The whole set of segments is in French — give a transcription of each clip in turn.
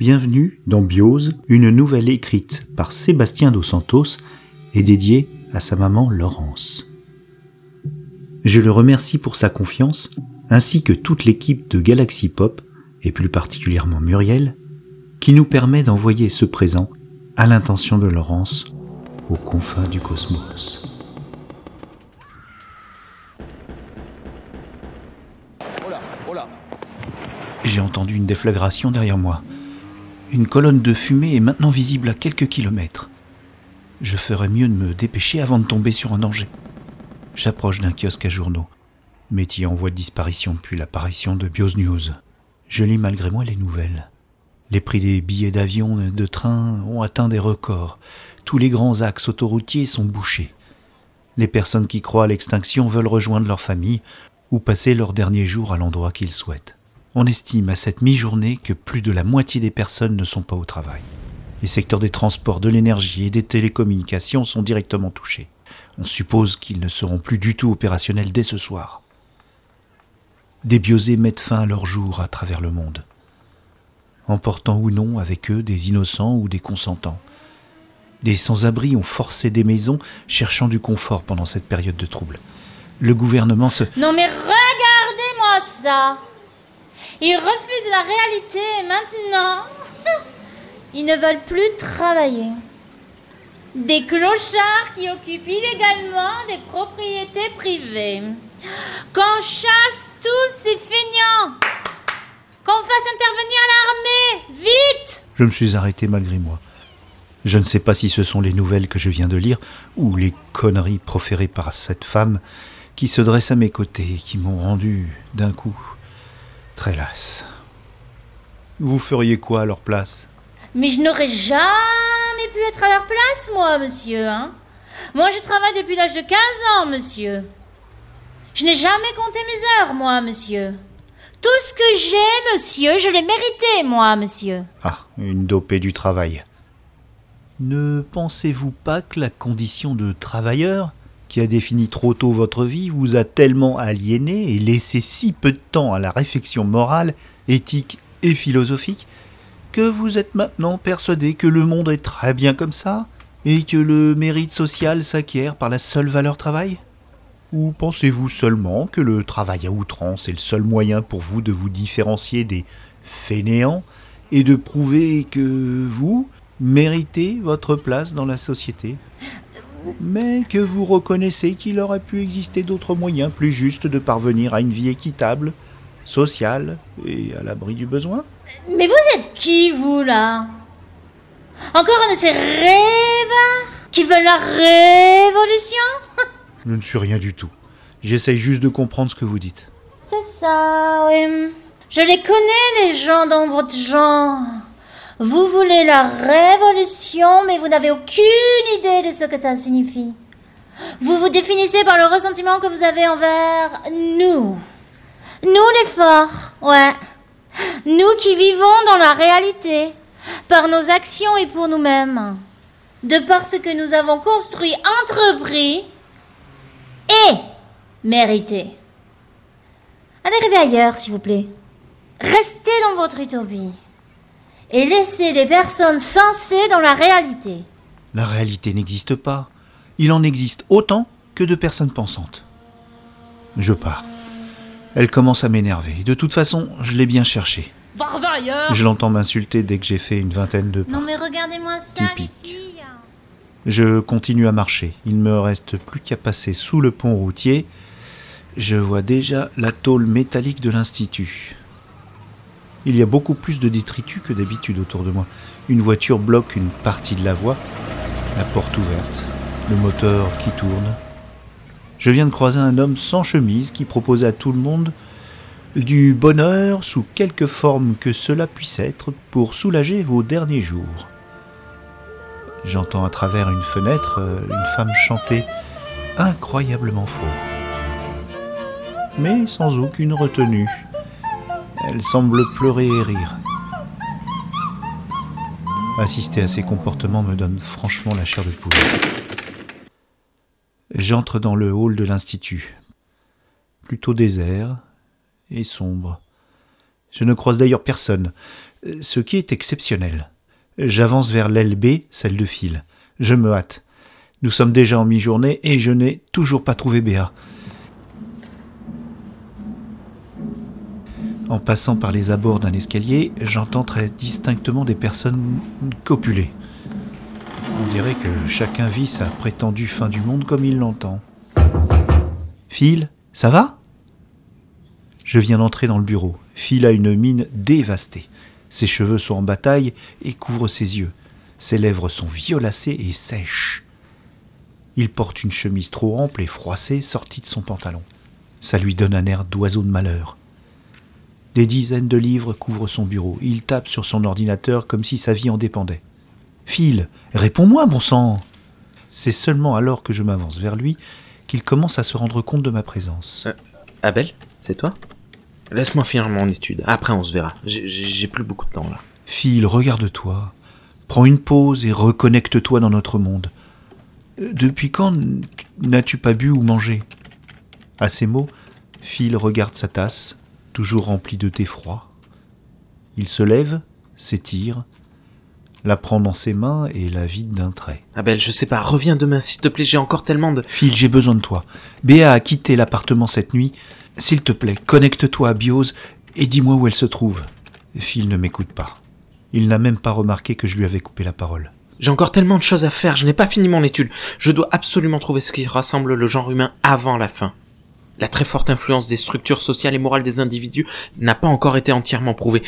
Bienvenue dans Biose, une nouvelle écrite par Sébastien Dos Santos et dédiée à sa maman Laurence. Je le remercie pour sa confiance, ainsi que toute l'équipe de Galaxy Pop, et plus particulièrement Muriel, qui nous permet d'envoyer ce présent à l'intention de Laurence aux confins du cosmos. J'ai entendu une déflagration derrière moi. Une colonne de fumée est maintenant visible à quelques kilomètres. Je ferais mieux de me dépêcher avant de tomber sur un danger. J'approche d'un kiosque à journaux, métier en voie de disparition depuis l'apparition de Bios News. Je lis malgré moi les nouvelles. Les prix des billets d'avion et de train ont atteint des records. Tous les grands axes autoroutiers sont bouchés. Les personnes qui croient à l'extinction veulent rejoindre leur famille ou passer leurs derniers jours à l'endroit qu'ils souhaitent. On estime à cette mi-journée que plus de la moitié des personnes ne sont pas au travail. Les secteurs des transports, de l'énergie et des télécommunications sont directement touchés. On suppose qu'ils ne seront plus du tout opérationnels dès ce soir. Des biosés mettent fin à leur jour à travers le monde, emportant ou non avec eux des innocents ou des consentants. Des sans-abri ont forcé des maisons, cherchant du confort pendant cette période de trouble. Le gouvernement se... Non mais regardez-moi ça ils refusent la réalité et maintenant, ils ne veulent plus travailler. Des clochards qui occupent illégalement des propriétés privées. Qu'on chasse tous ces feignants. Qu'on fasse intervenir l'armée. Vite Je me suis arrêté malgré moi. Je ne sais pas si ce sont les nouvelles que je viens de lire ou les conneries proférées par cette femme qui se dresse à mes côtés et qui m'ont rendu d'un coup très lasse. Vous feriez quoi à leur place? Mais je n'aurais jamais pu être à leur place, moi, monsieur. Hein moi, je travaille depuis l'âge de 15 ans, monsieur. Je n'ai jamais compté mes heures, moi, monsieur. Tout ce que j'ai, monsieur, je l'ai mérité, moi, monsieur. Ah, une dopée du travail. Ne pensez-vous pas que la condition de travailleur qui a défini trop tôt votre vie vous a tellement aliéné et laissé si peu de temps à la réflexion morale, éthique et philosophique que vous êtes maintenant persuadé que le monde est très bien comme ça et que le mérite social s'acquiert par la seule valeur travail? Ou pensez-vous seulement que le travail à outrance est le seul moyen pour vous de vous différencier des fainéants et de prouver que vous méritez votre place dans la société? Mais que vous reconnaissez qu'il aurait pu exister d'autres moyens plus justes de parvenir à une vie équitable, sociale et à l'abri du besoin? Mais vous êtes qui, vous, là? Encore un de ces rêves qui veulent la révolution? Je ne suis rien du tout. J'essaye juste de comprendre ce que vous dites. C'est ça, oui. Je les connais, les gens dans votre genre. Vous voulez la révolution, mais vous n'avez aucune idée de ce que ça signifie. Vous vous définissez par le ressentiment que vous avez envers nous. Nous les forts, ouais. Nous qui vivons dans la réalité, par nos actions et pour nous-mêmes. De par ce que nous avons construit, entrepris et mérité. Allez rêver ailleurs, s'il vous plaît. Restez dans votre utopie et laisser des personnes sensées dans la réalité. La réalité n'existe pas. Il en existe autant que de personnes pensantes. Je pars. Elle commence à m'énerver. De toute façon, je l'ai bien cherché. Je l'entends m'insulter dès que j'ai fait une vingtaine de pas. Non mais regardez-moi ça, Typique. Je continue à marcher. Il me reste plus qu'à passer sous le pont routier. Je vois déjà la tôle métallique de l'Institut. Il y a beaucoup plus de détritus que d'habitude autour de moi. Une voiture bloque une partie de la voie, la porte ouverte, le moteur qui tourne. Je viens de croiser un homme sans chemise qui propose à tout le monde du bonheur sous quelque forme que cela puisse être pour soulager vos derniers jours. J'entends à travers une fenêtre euh, une femme chanter incroyablement fort, mais sans aucune retenue. Elle semble pleurer et rire. Assister à ces comportements me donne franchement la chair de poule. J'entre dans le hall de l'Institut, plutôt désert et sombre. Je ne croise d'ailleurs personne, ce qui est exceptionnel. J'avance vers l'aile B, celle de Phil. Je me hâte. Nous sommes déjà en mi-journée et je n'ai toujours pas trouvé Béa. En passant par les abords d'un escalier, j'entends très distinctement des personnes copuler. On dirait que chacun vit sa prétendue fin du monde comme il l'entend. Phil, ça va? Je viens d'entrer dans le bureau. Phil a une mine dévastée. Ses cheveux sont en bataille et couvrent ses yeux. Ses lèvres sont violacées et sèches. Il porte une chemise trop ample et froissée sortie de son pantalon. Ça lui donne un air d'oiseau de malheur. Des dizaines de livres couvrent son bureau. Il tape sur son ordinateur comme si sa vie en dépendait. Phil, réponds-moi, bon sang C'est seulement alors que je m'avance vers lui qu'il commence à se rendre compte de ma présence. Euh, Abel, c'est toi? Laisse-moi finir mon étude. Après, on se verra. J'ai plus beaucoup de temps là. Phil, regarde-toi. Prends une pause et reconnecte-toi dans notre monde. Euh, depuis quand n'as-tu pas bu ou mangé? À ces mots, Phil regarde sa tasse, toujours remplie de thé froid. Il se lève, s'étire, la prend dans ses mains et la vide d'un trait. Abel, je sais pas, reviens demain s'il te plaît, j'ai encore tellement de... Phil, j'ai besoin de toi. Béa a quitté l'appartement cette nuit. S'il te plaît, connecte-toi à Biose et dis-moi où elle se trouve. Phil ne m'écoute pas. Il n'a même pas remarqué que je lui avais coupé la parole. J'ai encore tellement de choses à faire, je n'ai pas fini mon étude. Je dois absolument trouver ce qui rassemble le genre humain avant la fin. La très forte influence des structures sociales et morales des individus n'a pas encore été entièrement prouvée.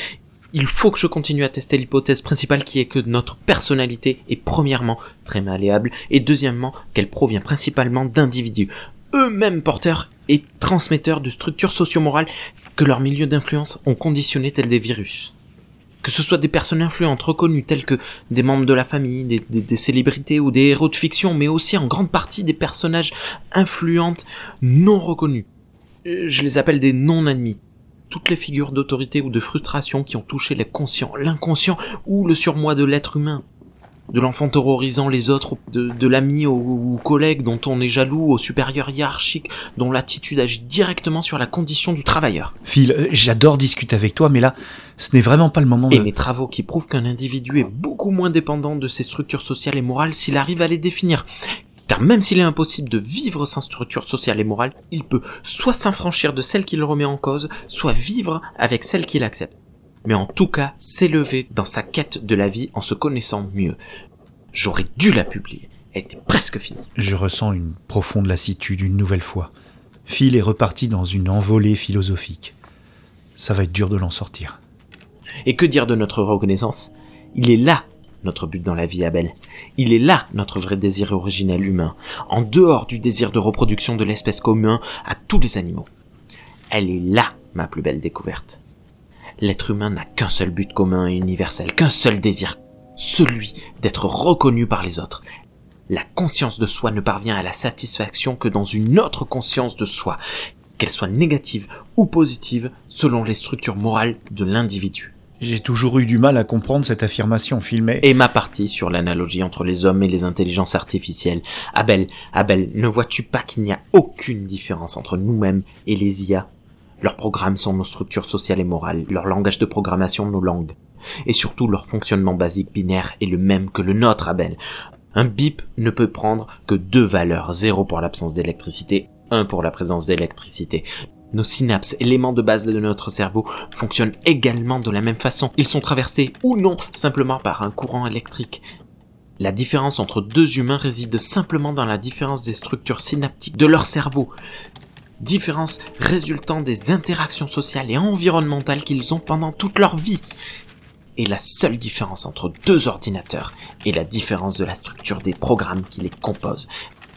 Il faut que je continue à tester l'hypothèse principale qui est que notre personnalité est premièrement très malléable et deuxièmement qu'elle provient principalement d'individus, eux-mêmes porteurs et transmetteurs de structures socio-morales que leurs milieux d'influence ont conditionnées tels des virus que ce soit des personnes influentes reconnues telles que des membres de la famille, des, célébrités ou des héros de fiction, mais aussi en grande partie des personnages influentes non reconnus. Euh, je les appelle des non-admis. Toutes les figures d'autorité ou de frustration qui ont touché l'inconscient ou le surmoi de l'être humain de l'enfant terrorisant les autres, de, l'ami ou, collègue dont on est jaloux, au supérieur hiérarchique dont l'attitude agit directement sur la condition du travailleur. Phil, euh, j'adore discuter avec toi, mais là, ce n'est vraiment pas le moment de... Et mes travaux qui prouvent qu'un individu est beaucoup moins dépendant de ses structures sociales et morales s'il arrive à les définir. Car même s'il est impossible de vivre sans structure sociale et morale, il peut soit s'affranchir de celle qu'il remet en cause, soit vivre avec celle qu'il accepte mais en tout cas s'élever dans sa quête de la vie en se connaissant mieux. J'aurais dû la publier. Elle était presque finie. Je ressens une profonde lassitude une nouvelle fois. Phil est reparti dans une envolée philosophique. Ça va être dur de l'en sortir. Et que dire de notre reconnaissance? Il est là notre but dans la vie, Abel. Il est là notre vrai désir originel humain, en dehors du désir de reproduction de l'espèce commune à tous les animaux. Elle est là ma plus belle découverte l'être humain n'a qu'un seul but commun et universel, qu'un seul désir, celui d'être reconnu par les autres. La conscience de soi ne parvient à la satisfaction que dans une autre conscience de soi, qu'elle soit négative ou positive selon les structures morales de l'individu. J'ai toujours eu du mal à comprendre cette affirmation filmée. Et ma partie sur l'analogie entre les hommes et les intelligences artificielles. Abel, Abel, ne vois-tu pas qu'il n'y a aucune différence entre nous-mêmes et les IA leurs programmes sont nos structures sociales et morales, leur langage de programmation nos langues. Et surtout leur fonctionnement basique binaire est le même que le nôtre, Abel. Un bip ne peut prendre que deux valeurs, zéro pour l'absence d'électricité, un pour la présence d'électricité. Nos synapses, éléments de base de notre cerveau, fonctionnent également de la même façon. Ils sont traversés ou non simplement par un courant électrique. La différence entre deux humains réside simplement dans la différence des structures synaptiques de leur cerveau différence résultant des interactions sociales et environnementales qu'ils ont pendant toute leur vie. Et la seule différence entre deux ordinateurs est la différence de la structure des programmes qui les composent,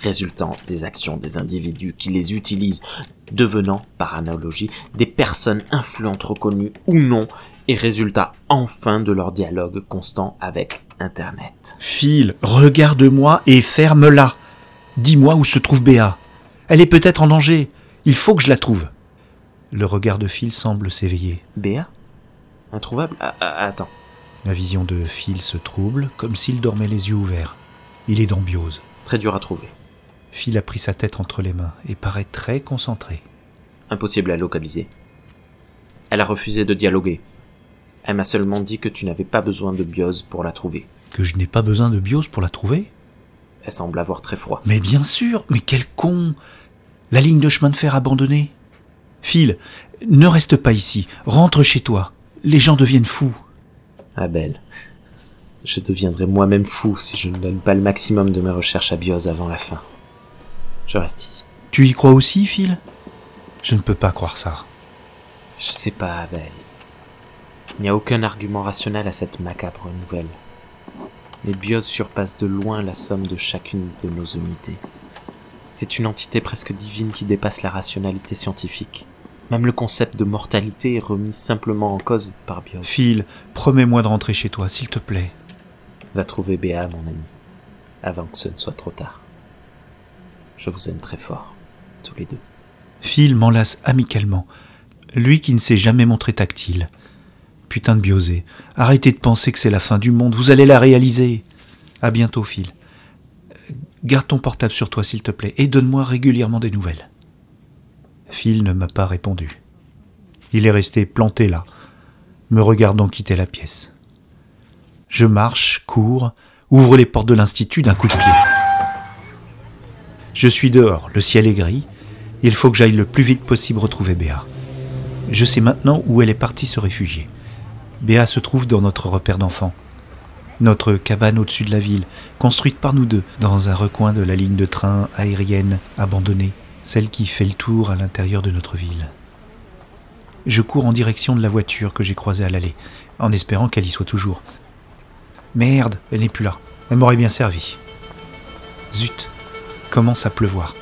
résultant des actions des individus qui les utilisent, devenant, par analogie, des personnes influentes reconnues ou non, et résultat enfin de leur dialogue constant avec Internet. Phil, regarde-moi et ferme-la. Dis-moi où se trouve Béa. Elle est peut-être en danger. Il faut que je la trouve. Le regard de Phil semble s'éveiller. Béa Introuvable ah, ah, Attends. La vision de Phil se trouble, comme s'il dormait les yeux ouverts. Il est dans biose. Très dur à trouver. Phil a pris sa tête entre les mains et paraît très concentré. Impossible à localiser. Elle a refusé de dialoguer. Elle m'a seulement dit que tu n'avais pas besoin de biose pour la trouver. Que je n'ai pas besoin de biose pour la trouver? Elle semble avoir très froid. Mais bien sûr, mais quel con La ligne de chemin de fer abandonnée. Phil, ne reste pas ici, rentre chez toi. Les gens deviennent fous. Abel, je deviendrai moi-même fou si je ne donne pas le maximum de mes recherches à biose avant la fin. Je reste ici. Tu y crois aussi, Phil? Je ne peux pas croire ça. Je sais pas, Abel. Il n'y a aucun argument rationnel à cette macabre nouvelle. Mais Bios surpasse de loin la somme de chacune de nos unités. C'est une entité presque divine qui dépasse la rationalité scientifique. Même le concept de mortalité est remis simplement en cause par Bios. Phil, promets-moi de rentrer chez toi, s'il te plaît. Va trouver Béa, mon ami, avant que ce ne soit trop tard. Je vous aime très fort, tous les deux. Phil m'enlace amicalement, lui qui ne s'est jamais montré tactile. Putain de biosé, arrêtez de penser que c'est la fin du monde, vous allez la réaliser. À bientôt, Phil. Garde ton portable sur toi, s'il te plaît, et donne-moi régulièrement des nouvelles. Phil ne m'a pas répondu. Il est resté planté là, me regardant quitter la pièce. Je marche, cours, ouvre les portes de l'institut d'un coup de pied. Je suis dehors, le ciel est gris, il faut que j'aille le plus vite possible retrouver Béa. Je sais maintenant où elle est partie se réfugier. Béa se trouve dans notre repère d'enfants. Notre cabane au-dessus de la ville, construite par nous deux, dans un recoin de la ligne de train aérienne abandonnée, celle qui fait le tour à l'intérieur de notre ville. Je cours en direction de la voiture que j'ai croisée à l'allée, en espérant qu'elle y soit toujours. Merde, elle n'est plus là. Elle m'aurait bien servi. Zut, commence à pleuvoir.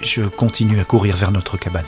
Je continue à courir vers notre cabane.